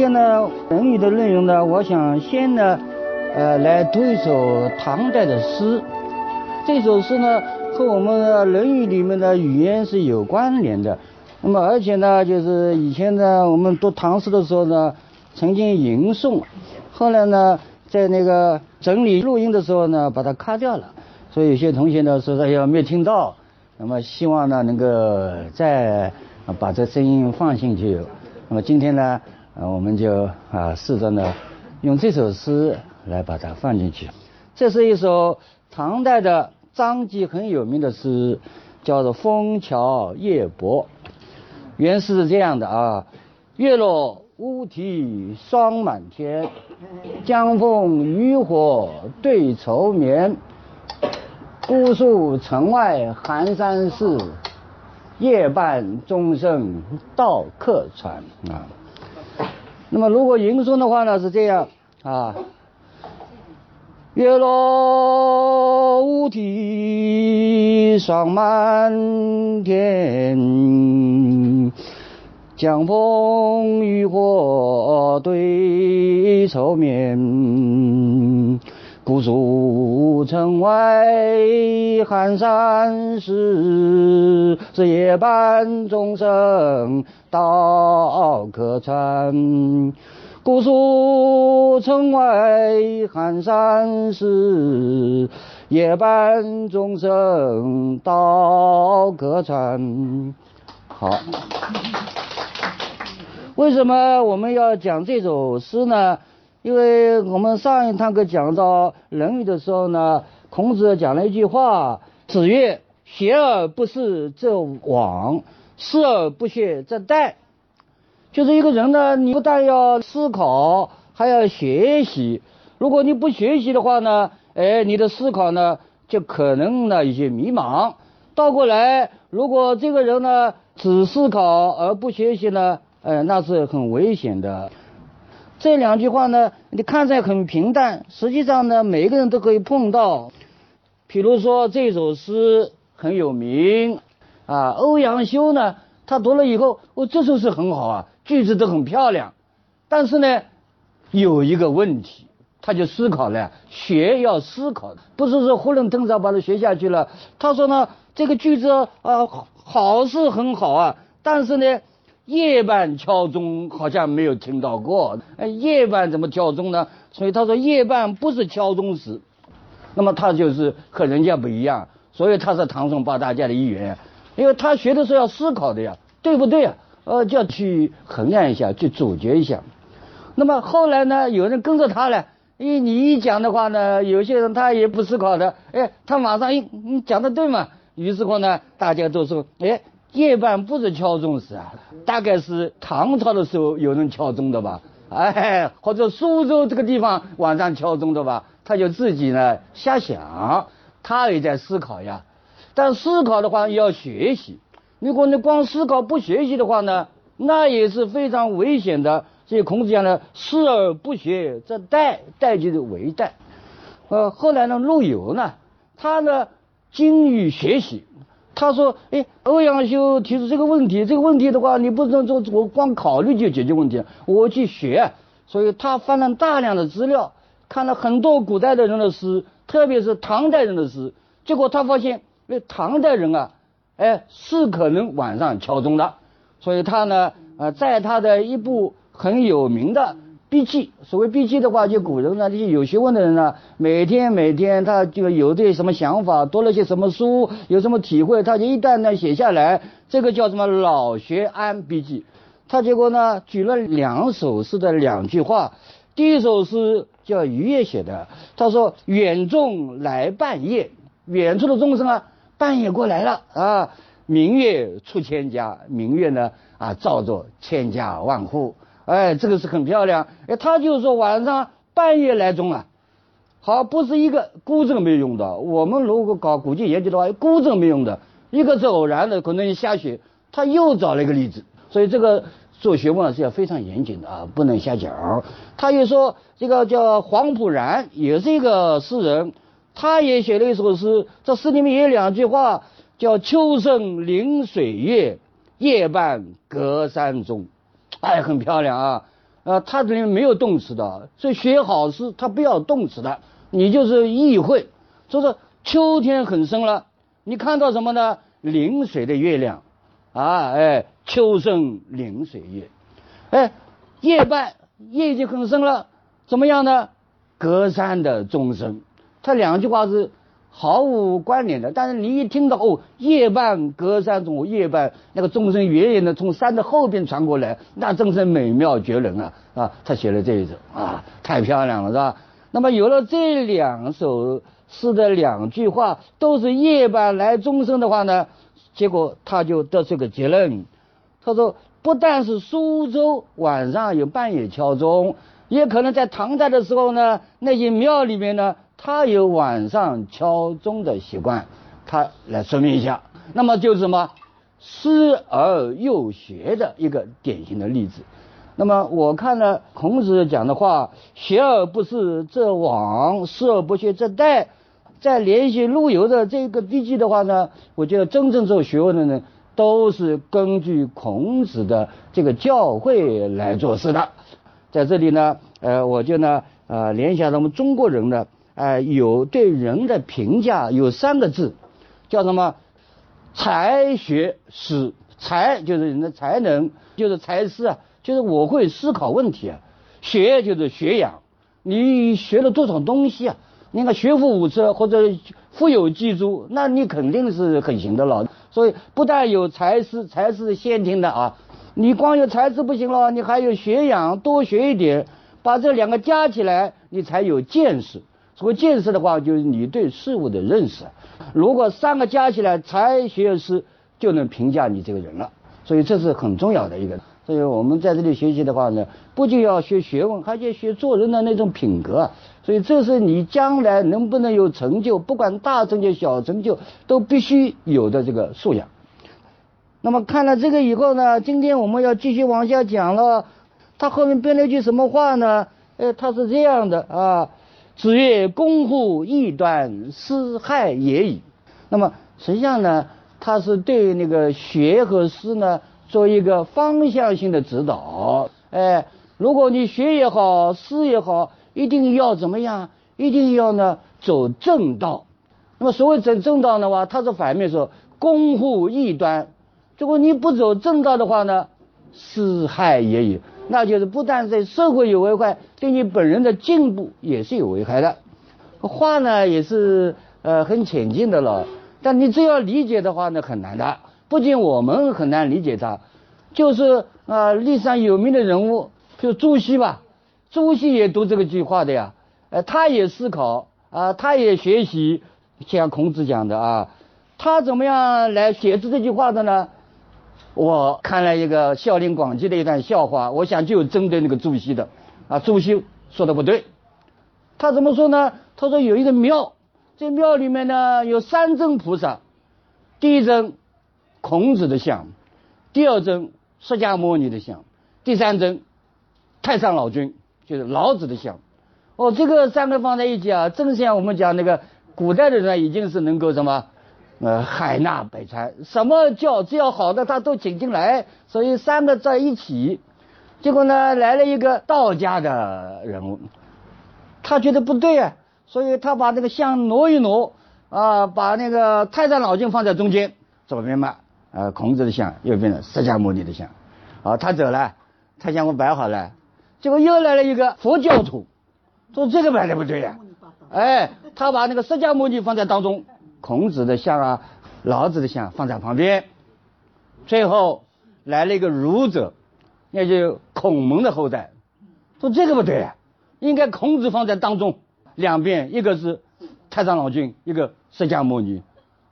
今天呢，《论语》的内容呢，我想先呢，呃，来读一首唐代的诗。这首诗呢，和我们的《论语》里面的语言是有关联的。那么，而且呢，就是以前呢，我们读唐诗的时候呢，曾经吟诵，后来呢，在那个整理录音的时候呢，把它卡掉了。所以有些同学呢说：“哎呀，没听到。”那么，希望呢，能够再把这声音放进去。那么今天呢？啊，我们就啊试着呢，用这首诗来把它放进去。这是一首唐代的张籍很有名的诗，叫做《枫桥夜泊》。原诗是这样的啊：月落乌啼霜满天，江枫渔火对愁眠。姑苏城外寒山寺，夜半钟声到客船啊。那么，如果吟诵的话呢，是这样啊：月落乌啼霜满天，江枫渔火对愁眠。姑苏城外寒山寺，是夜半钟声到客船。姑苏城外寒山寺，夜半钟声到客船。好，为什么我们要讲这首诗呢？因为我们上一堂课讲到《论语》的时候呢，孔子讲了一句话：“子曰，学而不思则罔，思而不学则殆。”就是一个人呢，你不但要思考，还要学习。如果你不学习的话呢，哎，你的思考呢就可能呢有些迷茫。倒过来，如果这个人呢只思考而不学习呢，哎，那是很危险的。这两句话呢，你看着很平淡，实际上呢，每一个人都可以碰到。比如说这首诗很有名啊，欧阳修呢，他读了以后，哦，这首诗很好啊，句子都很漂亮。但是呢，有一个问题，他就思考了，学要思考，不是说囫囵吞枣把它学下去了。他说呢，这个句子啊，好是很好啊，但是呢。夜半敲钟好像没有听到过，哎，夜半怎么敲钟呢？所以他说夜半不是敲钟时，那么他就是和人家不一样，所以他是唐宋八大家的一员，因为他学的时候要思考的呀，对不对啊？呃，就要去衡量一下，去总结一下。那么后来呢，有人跟着他了，因为你一讲的话呢，有些人他也不思考的，哎，他马上一你讲的对嘛？于是乎呢，大家都说，哎。夜半不是敲钟时啊，大概是唐朝的时候有人敲钟的吧？哎，或者苏州这个地方晚上敲钟的吧？他就自己呢瞎想，他也在思考呀。但思考的话要学习，如果你光思考不学习的话呢，那也是非常危险的。所以孔子讲呢，思而不学则殆，殆就是为殆。呃，后来呢，陆游呢，他呢精于学习。他说：“哎，欧阳修提出这个问题，这个问题的话，你不能说我光考虑就解决问题，我去学。所以他翻了大量的资料，看了很多古代的人的诗，特别是唐代人的诗。结果他发现，哎，唐代人啊，哎，是可能晚上敲钟的。所以他呢，呃，在他的一部很有名的。”笔记，所谓笔记的话，就古人呢，这些有学问的人呢，每天每天他就有点什么想法，读了些什么书，有什么体会，他就一旦呢写下来，这个叫什么老学安笔记。他结果呢举了两首诗的两句话，第一首诗叫渔业写的，他说远众来半夜，远处的众生啊半夜过来了啊，明月出千家，明月呢啊照着千家万户。哎，这个是很漂亮。哎，他就是说晚上半夜来钟啊，好，不是一个孤证没有用的。我们如果搞古籍研究的话，孤证没用的，一个是偶然的，可能你瞎写。他又找了一个例子，所以这个做学问是要非常严谨的啊，不能瞎讲。他又说这个叫黄浦然，也是一个诗人，他也写了一首诗，这诗里面也有两句话，叫秋声临水月，夜半隔山哎，很漂亮啊。呃，它这里面没有动词的，所以学好诗它不要动词的，你就是意会。就是秋天很深了，你看到什么呢？临水的月亮。啊，哎，秋声临水月，哎，夜半夜已经很深了，怎么样呢？隔山的钟声，它两句话是毫无关联的，但是你一听到哦，夜半隔山钟，夜半那个钟声远远的从山的后边传过来，那真是美妙绝伦啊！啊，他写了这一首啊，太漂亮了，是吧？那么有了这两首诗的两句话都是夜半来钟声的话呢？结果他就得出个结论，他说不但是苏州晚上有半夜敲钟，也可能在唐代的时候呢，那些庙里面呢，他有晚上敲钟的习惯，他来说明一下。那么就是什么，师而又学的一个典型的例子。那么我看了孔子讲的话，学而不思则罔，思而不学则殆。在联系陆游的这个笔记的话呢，我觉得真正做学问的人都是根据孔子的这个教诲来做事的。在这里呢，呃，我就呢，呃，联想到我们中国人呢，呃，有对人的评价有三个字，叫什么？才学思。才就是人的才能，就是才思啊，就是我会思考问题啊。学就是学养，你学了多少东西啊？你看学富五车或者富有技术，那你肯定是很行的了。所以不但有才思，才是先天的啊，你光有才智不行了，你还有学养，多学一点，把这两个加起来，你才有见识。所谓见识的话，就是你对事物的认识。如果三个加起来，才学识就能评价你这个人了。所以这是很重要的一个。所以我们在这里学习的话呢，不仅要学学问，还要学做人的那种品格。所以这是你将来能不能有成就，不管大成就小成就，都必须有的这个素养。那么看了这个以后呢，今天我们要继续往下讲了。他后面编了一句什么话呢？呃，他是这样的啊：“子曰，公乎异端，斯害也已。”那么实际上呢，他是对那个学和思呢。做一个方向性的指导，哎，如果你学也好，思也好，一定要怎么样？一定要呢走正道。那么所谓走正道的话，它是反面说，攻乎异端。如果你不走正道的话呢，私害也已，那就是不但对社会有危害，对你本人的进步也是有危害的。话呢也是呃很浅近的了，但你只要理解的话呢，很难的。不仅我们很难理解他，就是啊历史上有名的人物，就朱熹吧，朱熹也读这个句话的呀，呃，他也思考啊，他也学习，像孔子讲的啊，他怎么样来写出这句话的呢？我看了一个《孝陵广记》的一段笑话，我想就针对那个朱熹的啊，朱熹说的不对，他怎么说呢？他说有一个庙，这庙里面呢有三尊菩萨，第一尊。孔子的像，第二尊释迦牟尼的像，第三尊太上老君就是老子的像。哦，这个三个放在一起啊，正像我们讲那个古代的人已经是能够什么，呃，海纳百川，什么教只要好的他都请进来，所以三个在一起，结果呢来了一个道家的人物，他觉得不对啊，所以他把这个像挪一挪啊，把那个太上老君放在中间，左边嘛。呃，孔子的像右边的释迦牟尼的像，啊，他走了，他像我摆好了，结果又来了一个佛教徒，说这个摆的不对呀，哎，他把那个释迦牟尼放在当中，孔子的像啊，老子的像放在旁边，最后来了一个儒者，那就孔孟的后代，说这个不对呀，应该孔子放在当中，两边一个是太上老君，一个释迦牟尼，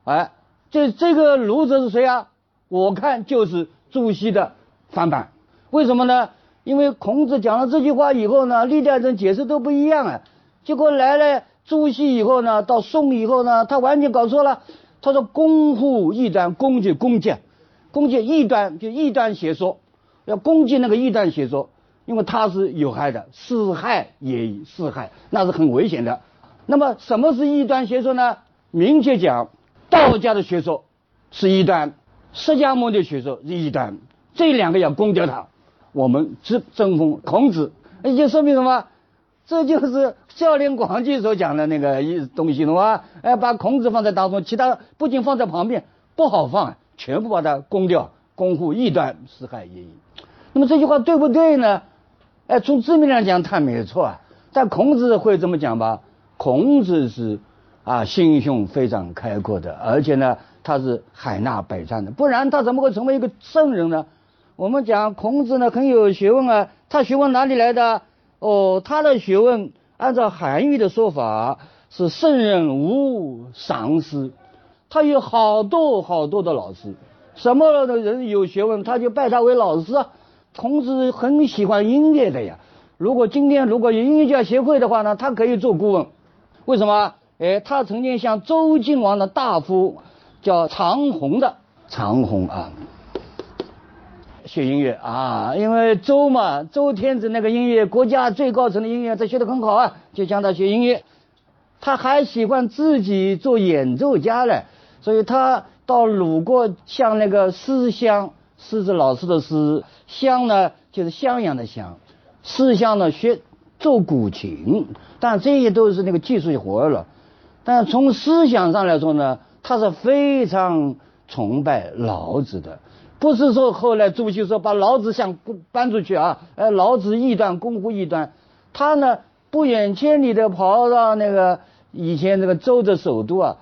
哎。这这个儒者是谁啊？我看就是朱熹的翻版。为什么呢？因为孔子讲了这句话以后呢，历代人解释都不一样啊。结果来了朱熹以后呢，到宋以后呢，他完全搞错了。他说“攻乎异端”，攻击攻击，攻击异端就异端邪说，要攻击那个异端邪说，因为它是有害的，四害也已，四害那是很危险的。那么什么是异端邪说呢？明确讲，道家的学说是异端，释迦牟尼的学说是异端，这两个要攻掉它。我们只争锋孔子，也就说明什么？这就是孝廉广记所讲的那个一东西，懂吗？哎，把孔子放在当中，其他不仅放在旁边不好放，全部把它攻掉，攻乎异端，四害也已。那么这句话对不对呢？哎，从字面上讲，他没错啊。但孔子会这么讲吧？孔子是啊，心胸非常开阔的，而且呢，他是海纳百川的，不然他怎么会成为一个圣人呢？我们讲孔子呢很有学问啊，他学问哪里来的？哦，他的学问按照韩愈的说法是圣人无上师，他有好多好多的老师，什么的人有学问他就拜他为老师啊。孔子很喜欢音乐的呀，如果今天如果有音乐家协会的话呢，他可以做顾问。为什么？哎，他曾经向周敬王的大夫叫长虹的长虹啊。学音乐啊，因为周嘛，周天子那个音乐，国家最高层的音乐，他学得很好啊，就向他学音乐。他还喜欢自己做演奏家嘞，所以他到鲁国向那个师襄，师子老师的师，襄呢就是襄阳的襄，师襄呢学奏古琴，但这些都是那个技术活了。但从思想上来说呢，他是非常崇拜老子的。不是说后来朱熹说把老子想搬出去啊，呃，老子异端，攻乎异端，他呢不远千里的跑到那个以前那个周的首都啊，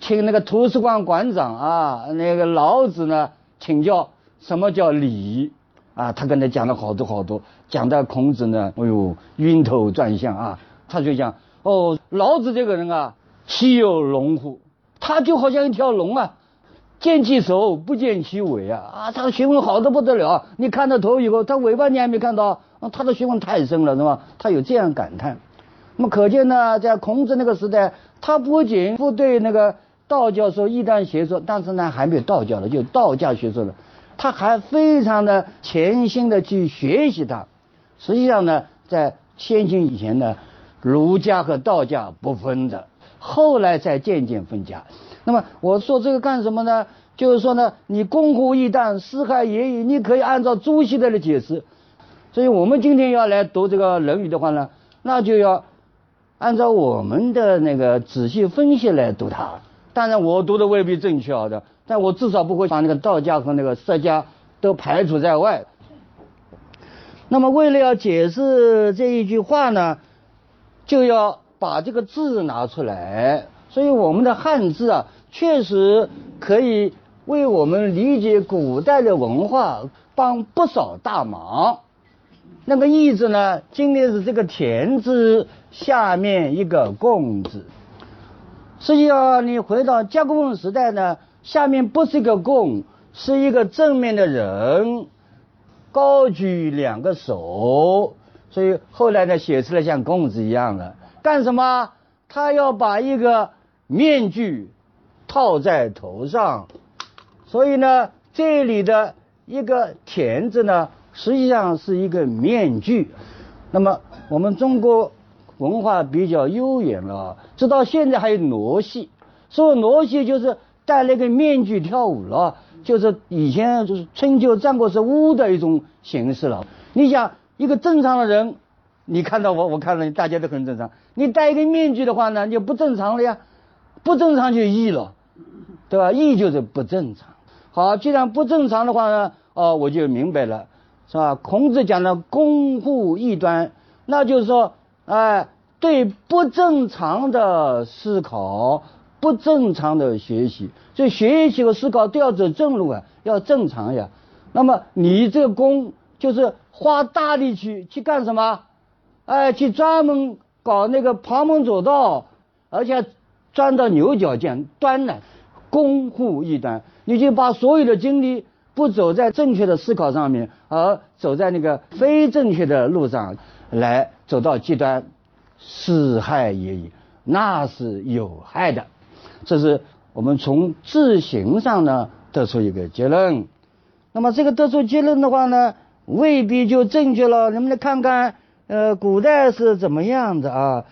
请那个图书馆馆长啊，那个老子呢请教什么叫礼啊，他跟他讲了好多好多，讲到孔子呢，哎呦晕头转向啊，他就讲哦，老子这个人啊，岂有龙乎？他就好像一条龙啊。见其首不见其尾啊啊！他的学问好的不得了，你看到头以后，他尾巴你还没看到啊！他的学问太深了，是吧？他有这样感叹。那么可见呢，在孔子那个时代，他不仅不对那个道教说异端邪说，但是呢还没有道教了，就道家学说了，他还非常的潜心的去学习它。实际上呢，在先秦以前呢，儒家和道家不分的，后来才渐渐分家。那么我说这个干什么呢？就是说呢，你攻乎异端，四害也已，你可以按照朱熹的来解释。所以我们今天要来读这个《论语》的话呢，那就要按照我们的那个仔细分析来读它。当然我读的未必正确的，但我至少不会把那个道家和那个释家都排除在外。那么为了要解释这一句话呢，就要把这个字拿出来。所以我们的汉字啊。确实可以为我们理解古代的文化帮不少大忙。那个“义”字呢，今天是这个“田”字下面一个“共”字。实际上，你回到甲骨文时代呢，下面不是一个“共”，是一个正面的人，高举两个手，所以后来呢，写出来像“共”字一样的。干什么？他要把一个面具。套在头上，所以呢，这里的一个“田”字呢，实际上是一个面具。那么我们中国文化比较悠远了，直到现在还有傩戏。所谓傩戏，就是戴了个面具跳舞了，就是以前就是春秋战国时巫的一种形式了。你想，一个正常的人，你看到我，我看到你，大家都很正常。你戴一个面具的话呢，就不正常了呀，不正常就异了。对吧？异就是不正常。好，既然不正常的话呢，哦，我就明白了，是吧？孔子讲的攻乎异端，那就是说，哎，对不正常的思考、不正常的学习，所以学习和思考都要走正路啊，要正常呀。那么你这个攻就是花大力气去干什么？哎，去专门搞那个旁门左道，而且钻到牛角尖端来。攻乎异端，你就把所有的精力不走在正确的思考上面，而走在那个非正确的路上，来走到极端，是害也已，那是有害的。这是我们从自行上呢得出一个结论。那么这个得出结论的话呢，未必就正确了。能不能看看，呃，古代是怎么样的啊？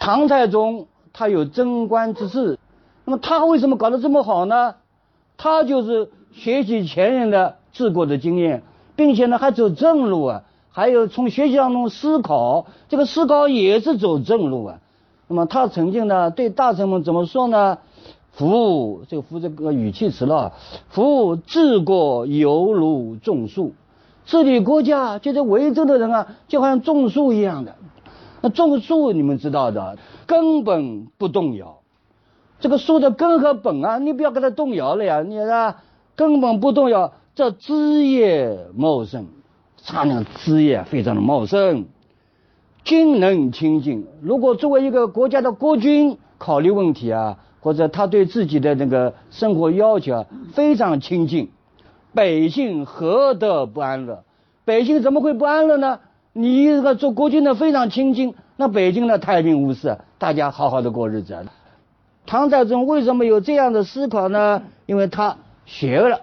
唐太宗他有贞观之治，那么他为什么搞得这么好呢？他就是学习前人的治国的经验，并且呢还走正路啊，还有从学习当中思考，这个思考也是走正路啊。那么他曾经呢对大臣们怎么说呢？夫这个夫这个语气词了，夫治国犹如种树，治理国家就是维州的人啊，就好像种树一样的。那种树你们知道的，根本不动摇。这个树的根和本啊，你不要给它动摇了呀，你啊根本不动摇，这枝叶茂盛，它那枝叶非常的茂盛。君能清净，如果作为一个国家的国君考虑问题啊，或者他对自己的那个生活要求啊非常清净，百姓何得不安乐？百姓怎么会不安乐呢？你这个做国君的非常清净，那北京呢太平无事，大家好好的过日子。唐太宗为什么有这样的思考呢？因为他学了，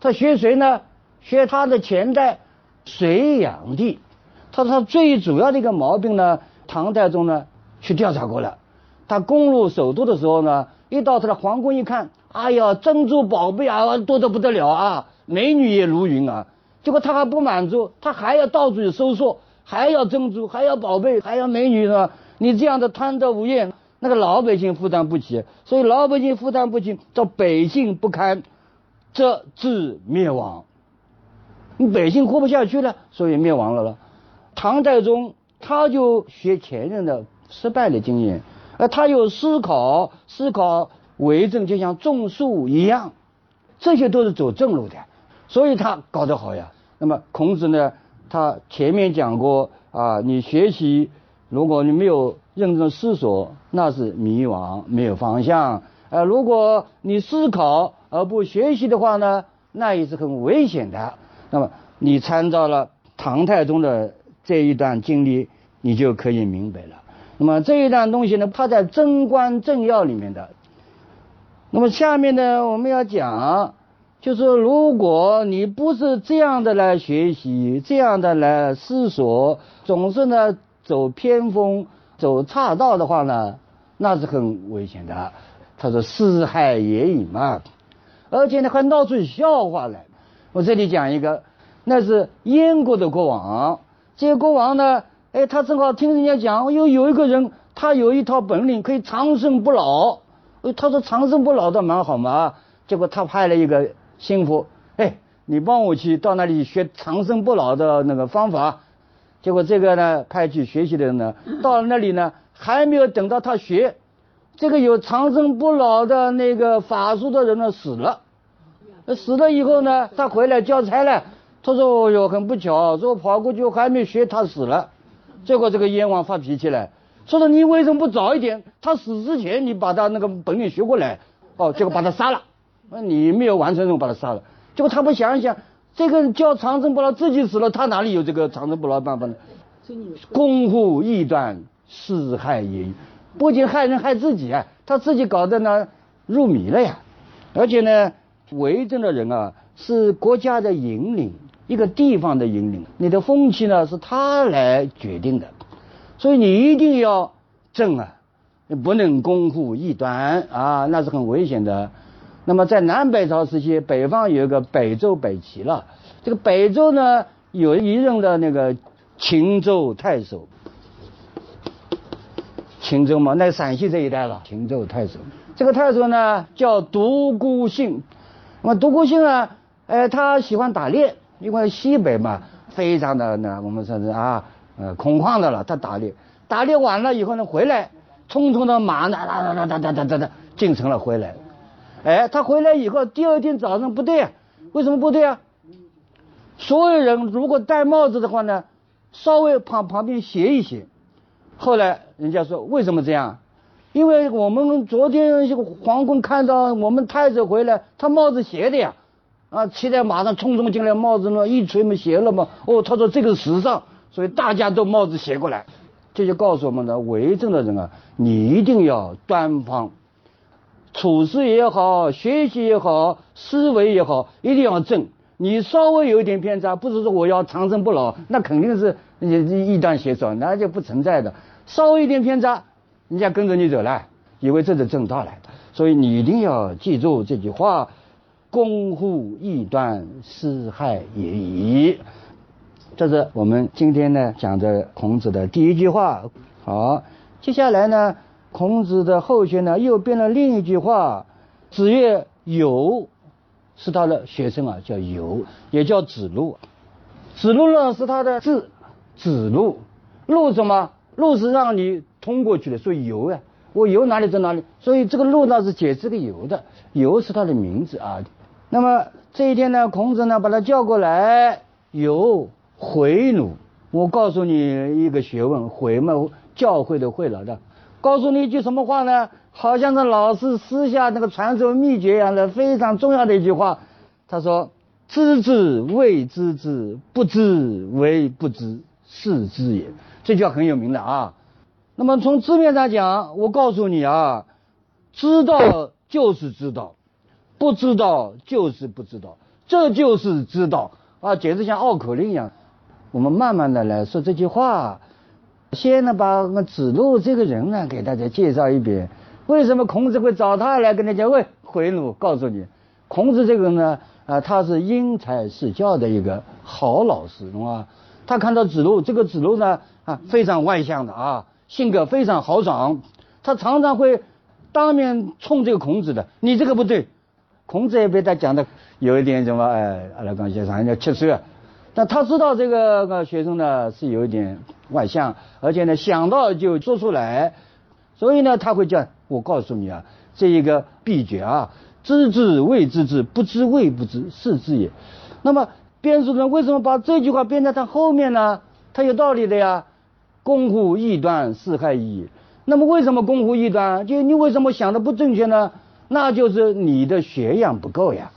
他学谁呢？学他的前代隋炀帝。他说他最主要的一个毛病呢，唐太宗呢去调查过了。他攻入首都的时候呢，一到他的皇宫一看，哎呀，珍珠宝贝啊多得不得了啊，美女也如云啊。结果他还不满足，他还要到处去搜索，还要珍珠，还要宝贝，还要美女是吧？你这样的贪得无厌，那个老百姓负担不起，所以老百姓负担不起，这百姓不堪，则致灭亡。你百姓活不下去了，所以灭亡了了。唐太宗他就学前人的失败的经验，而他又思考思考为政，就像种树一样，这些都是走正路的。所以他搞得好呀。那么孔子呢？他前面讲过啊，你学习，如果你没有认真思索，那是迷惘，没有方向。呃，如果你思考而不学习的话呢，那也是很危险的。那么你参照了唐太宗的这一段经历，你就可以明白了。那么这一段东西呢，它在《贞观政要》里面的。那么下面呢，我们要讲。就是如果你不是这样的来学习，这样的来思索，总是呢走偏锋、走岔道的话呢，那是很危险的。他说四害也已嘛，而且呢还闹出笑话来。我这里讲一个，那是燕国的国王，这个国王呢，哎，他正好听人家讲，又有一个人，他有一套本领，可以长生不老。他说长生不老倒蛮好嘛，结果他派了一个。幸福，哎，你帮我去到那里学长生不老的那个方法。结果这个呢，派去学习的人呢，到了那里呢，还没有等到他学，这个有长生不老的那个法术的人呢死了。死了以后呢，他回来交差了。他说：“哦呦，很不巧，说我跑过去还没学，他死了。”结果这个燕王发脾气了，说：“说你为什么不早一点？他死之前你把他那个本领学过来。”哦，结果把他杀了。那你没有完成任务，把他杀了。结果他不想一想，这个叫长生不老，自己死了，他哪里有这个长生不老的办法呢？公户异端，是害也。不仅害人害自己啊，他自己搞得呢入迷了呀。而且呢，为政的人啊，是国家的引领，一个地方的引领，你的风气呢是他来决定的。所以你一定要正啊，不能公户异端啊，那是很危险的。那么在南北朝时期，北方有一个北周北齐了。这个北周呢，有一任的那个秦州太守，秦州嘛，那陕西这一带了。秦州太守，这个太守呢叫独孤信。那么独孤信呢，哎，他喜欢打猎，因为西北嘛，非常的那我们说是啊，呃，空旷的了，他打猎。打猎完了以后呢，回来匆匆的马哒哒哒哒哒哒哒进城了回来。哎，他回来以后，第二天早上不对啊，为什么不对啊？所有人如果戴帽子的话呢，稍微旁旁边斜一斜。后来人家说为什么这样？因为我们昨天皇宫看到我们太子回来，他帽子斜的呀，啊，骑在马上匆匆进来，帽子呢一吹嘛斜了嘛。哦，他说这个时尚，所以大家都帽子斜过来。这就告诉我们呢，为政的人啊，你一定要端方，处事也好，学习也好，思维也好，一定要正。你稍微有一点偏差，不是说我要长生不老，那肯定是异端邪说，那就不存在的。稍微一点偏差，人家跟着你走了，以为这是正道来的。所以你一定要记住这句话：公乎异端，私害也已。这是我们今天呢讲的孔子的第一句话。好，接下来呢，孔子的后学呢又编了另一句话：子曰游，是他的学生啊，叫游，也叫子路。子路呢是他的字，子路，路什么？路是让你通过去的，所以游呀。我游哪里在哪里，所以这个路呢是解这个游的，游是他的名字啊。那么这一天呢，孔子呢把他叫过来，游。回鲁，我告诉你一个学问，回嘛教会的会了的，告诉你一句什么话呢？好像是老师私下那个传授秘诀一样的非常重要的一句话。他说：“知之谓知之，不知为不知，是知也。”这句话很有名的啊。那么从字面上讲，我告诉你啊，知道就是知道，不知道就是不知道，这就是知道啊，简直像绕口令一样。我们慢慢的来说这句话，先呢把子路这个人呢给大家介绍一遍。为什么孔子会找他来跟大家喂回路？告诉你，孔子这个人呢，啊，他是因材施教的一个好老师，懂吗？他看到子路，这个子路呢，啊，非常外向的啊，性格非常豪爽，他常常会当面冲这个孔子的，你这个不对。孔子也被他讲的有一点什么，哎，阿拉刚先生人家七岁。但他知道这个个学生呢是有一点外向，而且呢想到就说出来，所以呢他会叫我告诉你啊，这一个秘诀啊，知之谓知之，不知谓不知，是知也。那么编书人为什么把这句话编在他后面呢？他有道理的呀。公乎异端，是害矣。那么为什么公乎异端？就你为什么想的不正确呢？那就是你的学养不够呀，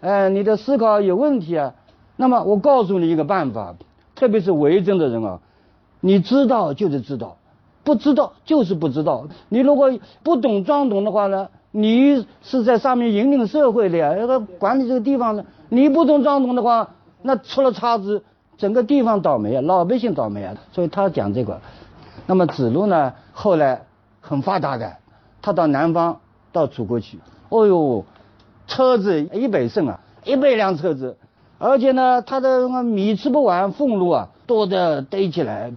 哎，你的思考有问题啊。那么我告诉你一个办法，特别是为政的人啊，你知道就是知道，不知道就是不知道。你如果不懂装懂的话呢，你是在上面引领社会的呀，那个管理这个地方的，你不懂装懂的话，那出了差子，整个地方倒霉啊，老百姓倒霉啊。所以他讲这个。那么子路呢，后来很发达的，他到南方到楚国去，哦呦，车子一百乘啊，一百辆车子。而且呢，他的米吃不完，俸禄啊多的堆起来。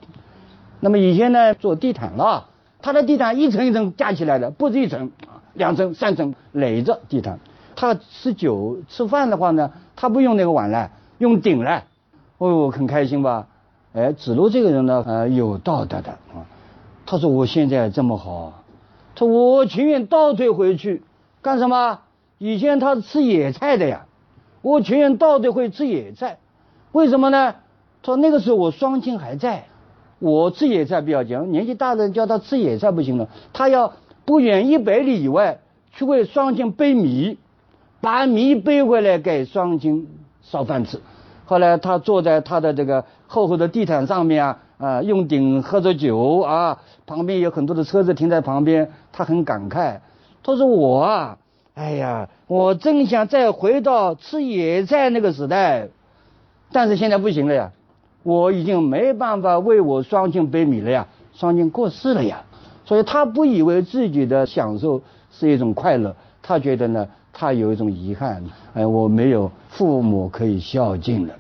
那么以前呢，做地毯了，他的地毯一层一层架起来的，不止一层，两层、三层垒着地毯。他吃酒吃饭的话呢，他不用那个碗了，用鼎了。哦，很开心吧？哎，子路这个人呢，呃，有道德的啊。他说我现在这么好，他我情愿倒退回去干什么？以前他是吃野菜的呀。我情愿到底会吃野菜，为什么呢？他说那个时候我双亲还在，我吃野菜比较讲，年纪大的人叫他吃野菜不行了，他要不远一百里以外去为双亲背米，把米背回来给双亲烧饭吃。后来他坐在他的这个厚厚的地毯上面啊，啊用鼎喝着酒啊，旁边有很多的车子停在旁边，他很感慨，他说我啊。哎呀，我真想再回到吃野菜那个时代，但是现在不行了呀，我已经没办法为我双亲背米了呀，双亲过世了呀，所以他不以为自己的享受是一种快乐，他觉得呢，他有一种遗憾，哎，我没有父母可以孝敬了，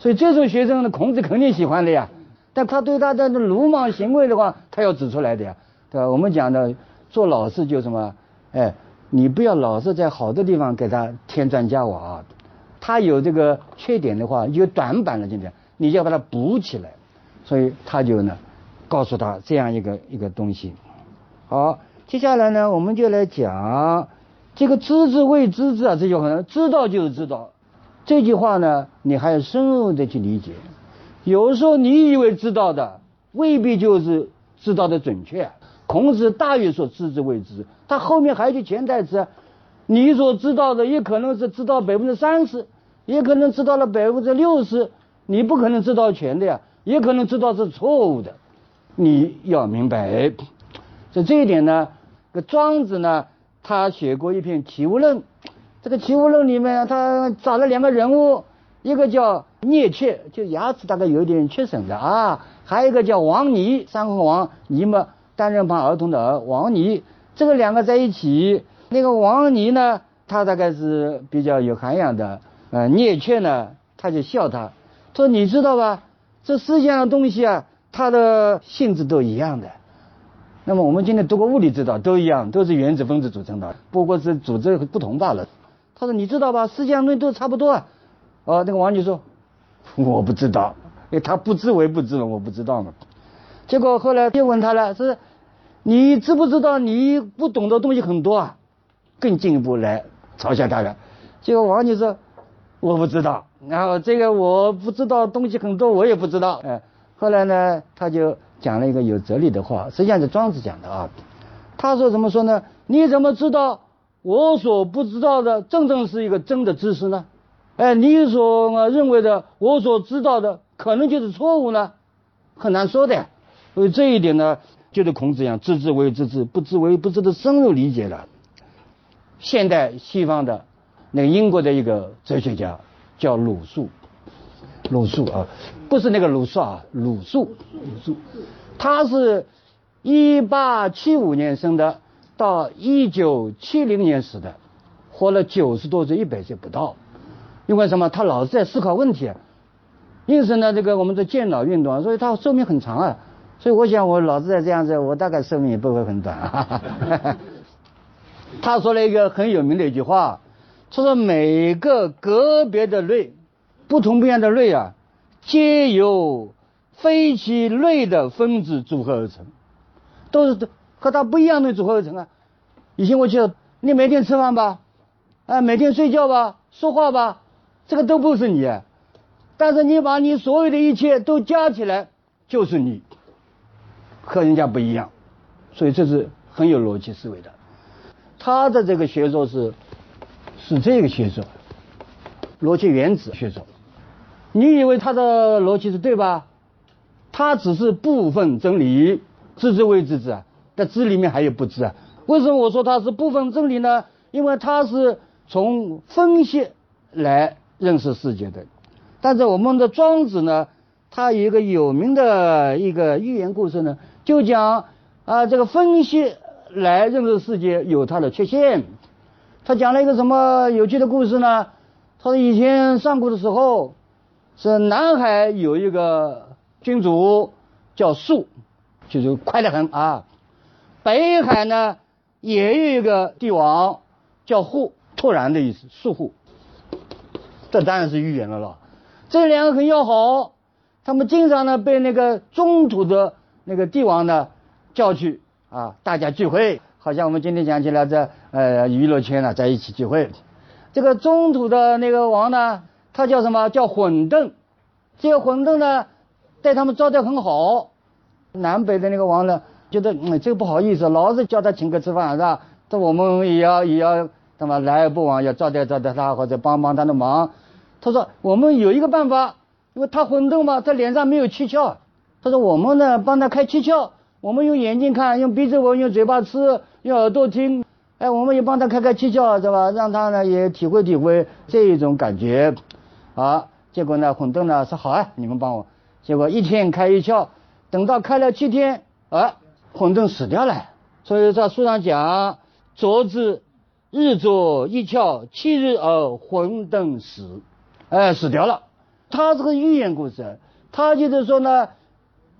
所以这种学生呢，孔子肯定喜欢的呀，但他对他的鲁莽行为的话，他要指出来的呀，对吧？我们讲的做老师就什么，哎。你不要老是在好的地方给他添砖加瓦，他有这个缺点的话，有短板了，今天你就要把它补起来。所以他就呢，告诉他这样一个一个东西。好，接下来呢，我们就来讲这个“知之谓知之”啊，这句话，知道就是知道。这句话呢，你还要深入的去理解。有时候你以为知道的，未必就是知道的准确。孔子大约说知之谓知，他后面还有句潜台词：你所知道的也可能是知道百分之三十，也可能知道了百分之六十，你不可能知道全的呀，也可能知道是错误的，你要明白。在这一点呢，这庄子呢，他写过一篇《齐物论》，这个《齐物论》里面他找了两个人物，一个叫聂切，就牙齿大概有点缺损的啊，还有一个叫王尼，三横王尼嘛，单人旁儿童的儿，王尼，这个两个在一起。那个王尼呢，他大概是比较有涵养的，呃，聂却呢，他就笑他，说你知道吧，这世界上的东西啊，它的性质都一样的。那么我们今天读过物理知道，都一样，都是原子分子组成的，不过是组织不同罢了。他说你知道吧，世界上东西都差不多啊。哦，那个王尼说，我不知道，哎，他不知为不知我不知道嘛。结果后来又问他了，是，你知不知道你不懂的东西很多啊？更进一步来嘲笑他了，结果王女说我不知道，然后这个我不知道东西很多，我也不知道。哎，后来呢，他就讲了一个有哲理的话，实际上是庄子讲的啊。他说怎么说呢？你怎么知道我所不知道的真正是一个真的知识呢？哎，你所认为的我所知道的可能就是错误呢？很难说的。所以这一点呢，就是孔子一样，知之为知之，不知为不知的深入理解了。现代西方的那个英国的一个哲学家叫鲁肃，鲁肃啊，不是那个鲁肃啊，鲁肃，鲁肃，他是一八七五年生的，到一九七零年死的，活了九十多岁，一百岁不到。因为什么？他老是在思考问题，因此呢，这个我们的健脑运动啊，所以他寿命很长啊。所以我想，我老是在这样子，我大概寿命也不会很短啊。他说了一个很有名的一句话，他说每个个别的类，不同不一样的类啊，皆由非其类的分子组合而成，都是和它不一样的组合而成啊。以前我记得，你每天吃饭吧，啊，每天睡觉吧，说话吧，这个都不是你，但是你把你所有的一切都加起来，就是你，和人家不一样，所以这是很有逻辑思维的。他的这个学说是，是这个学说，逻辑原子学说。你以为他的逻辑是对吧？他只是部分真理，知之为知之啊。但知里面还有不知啊。为什么我说他是部分真理呢？因为他是从分析来认识世界的。但是我们的庄子呢，他有一个有名的一个寓言故事呢，就讲啊这个分析。来认识世界有它的缺陷。他讲了一个什么有趣的故事呢？他说以前上古的时候，是南海有一个君主叫树，就是快得很啊。北海呢也有一个帝王叫户，突然的意思，树户。这当然是预言了了。这两个很要好，他们经常呢被那个中土的那个帝王呢叫去。啊，大家聚会，好像我们今天讲起来这呃娱乐圈呢，在一起聚会。这个中土的那个王呢，他叫什么叫混沌？这个混沌呢，对他们招待很好。南北的那个王呢，觉得嗯这个不好意思，老是叫他请客吃饭是吧？这我们也要也要那么来而不往，要招待招待他或者帮帮他的忙。他说我们有一个办法，因为他混沌嘛，他脸上没有七窍。他说我们呢帮他开七窍。我们用眼睛看，用鼻子闻，用嘴巴吃，用耳朵听，哎，我们也帮他开开七窍，是吧？让他呢也体会体会这一种感觉，啊，结果呢，混沌呢说好啊，你们帮我。结果一天开一窍，等到开了七天，啊，混沌死掉了。所以在书上讲，昨之日作一窍，七日而混沌死，哎，死掉了。他这个寓言故事，他就是说呢，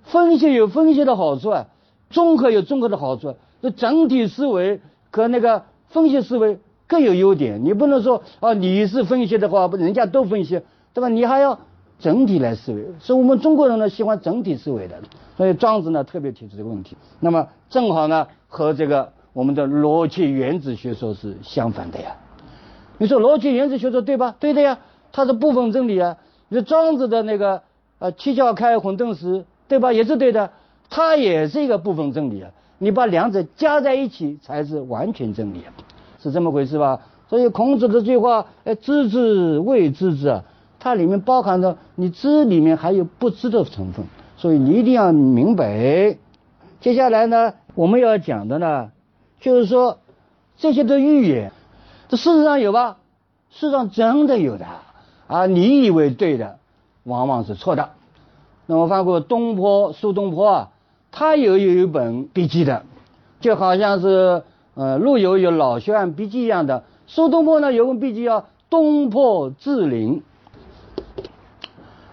分析有分析的好处啊。综合有综合的好处，这整体思维和那个分析思维各有优点。你不能说啊，你是分析的话，不人家都分析，对吧？你还要整体来思维。所以我们中国人呢喜欢整体思维的，所以庄子呢特别提出这个问题。那么正好呢和这个我们的逻辑原子学说是相反的呀。你说逻辑原子学说对吧？对的呀，它是部分真理啊。你说庄子的那个呃七窍开混沌时，对吧？也是对的。它也是一个部分真理啊，你把两者加在一起才是完全真理啊，是这么回事吧？所以孔子的这句话，哎，知之谓知之啊，它里面包含着你知里面还有不知的成分，所以你一定要明白。接下来呢，我们要讲的呢，就是说这些的预言，这事实上有吧？事实上真的有的啊！你以为对的，往往是错的。那我翻过东坡，苏东坡啊，他有有一本笔记的，就好像是呃陆游有老学案笔记一样的。苏东坡呢有本笔记叫《东坡志林》，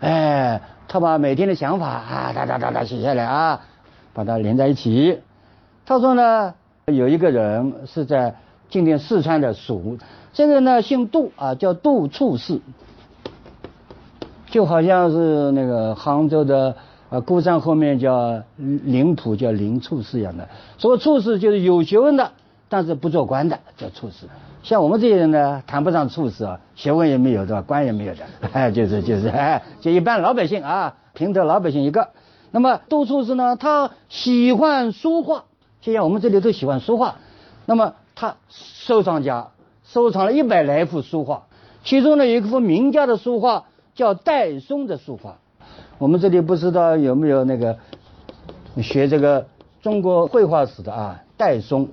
哎，他把每天的想法啊哒哒哒哒写下来啊，把它连在一起。他说呢，有一个人是在今天四川的蜀，现在呢姓杜啊，叫杜处士，就好像是那个杭州的啊孤山后面叫灵浦叫林处士一样的。所谓处士就是有学问的，但是不做官的叫处士。像我们这些人呢，谈不上处士啊，学问也没有，对吧？官也没有的，哎，就是就是，哎，就一般老百姓啊，平头老百姓一个。那么杜处士呢，他喜欢书画，就像我们这里都喜欢书画。那么他收藏家收藏了一百来幅书画，其中呢有一幅名家的书画叫戴嵩的书法。我们这里不知道有没有那个学这个中国绘画史的啊？戴嵩。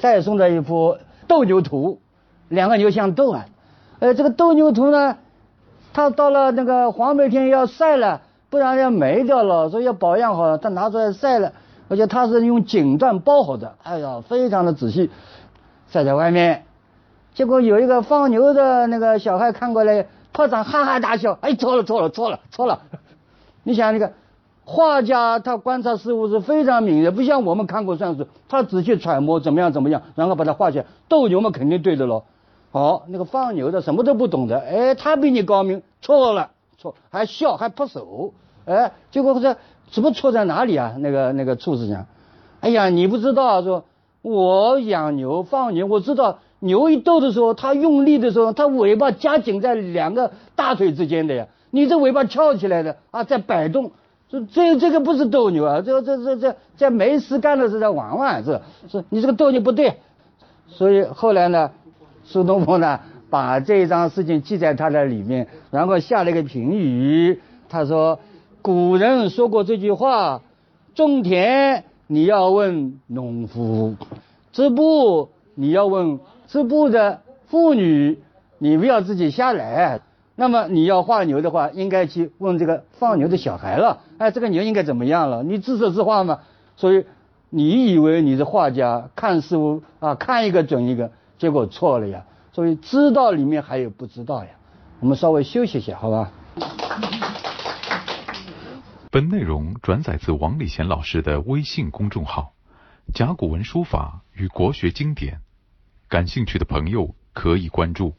戴嵩的一幅斗牛图，两个牛相斗啊，呃，这个斗牛图呢，他到了那个黄梅天要晒了，不然要霉掉了，所以要保养好，他拿出来晒了，而且他是用锦缎包好的，哎呀，非常的仔细，晒在外面。结果有一个放牛的那个小孩看过来，破长哈哈大笑，哎，错了错了错了错了，你想那个。画家他观察事物是非常敏锐，不像我们看过算数，他仔细揣摩怎么样怎么样，然后把它画下来。斗牛嘛，肯定对的喽。好，那个放牛的什么都不懂的，哎，他比你高明，错了，错，还笑还拍手，哎，结果这怎么错在哪里啊？那个那个处士讲，哎呀，你不知道，说我养牛放牛，我知道牛一斗的时候，它用力的时候，它尾巴夹紧在两个大腿之间的呀，你这尾巴翘起来的啊，在摆动。这这这个不是斗牛啊，这这这这在没事干的时候在玩玩，是是，你这个斗牛不对。所以后来呢，苏东坡呢把这一桩事情记在他的里面，然后下了一个评语，他说：古人说过这句话，种田你要问农夫，织布你要问织布的妇女，你不要自己瞎来。那么你要画牛的话，应该去问这个放牛的小孩了。哎，这个牛应该怎么样了？你自说自话嘛。所以你以为你是画家，看似啊，看一个准一个，结果错了呀。所以知道里面还有不知道呀。我们稍微休息一下，好吧？本内容转载自王礼贤老师的微信公众号《甲骨文书法与国学经典》，感兴趣的朋友可以关注。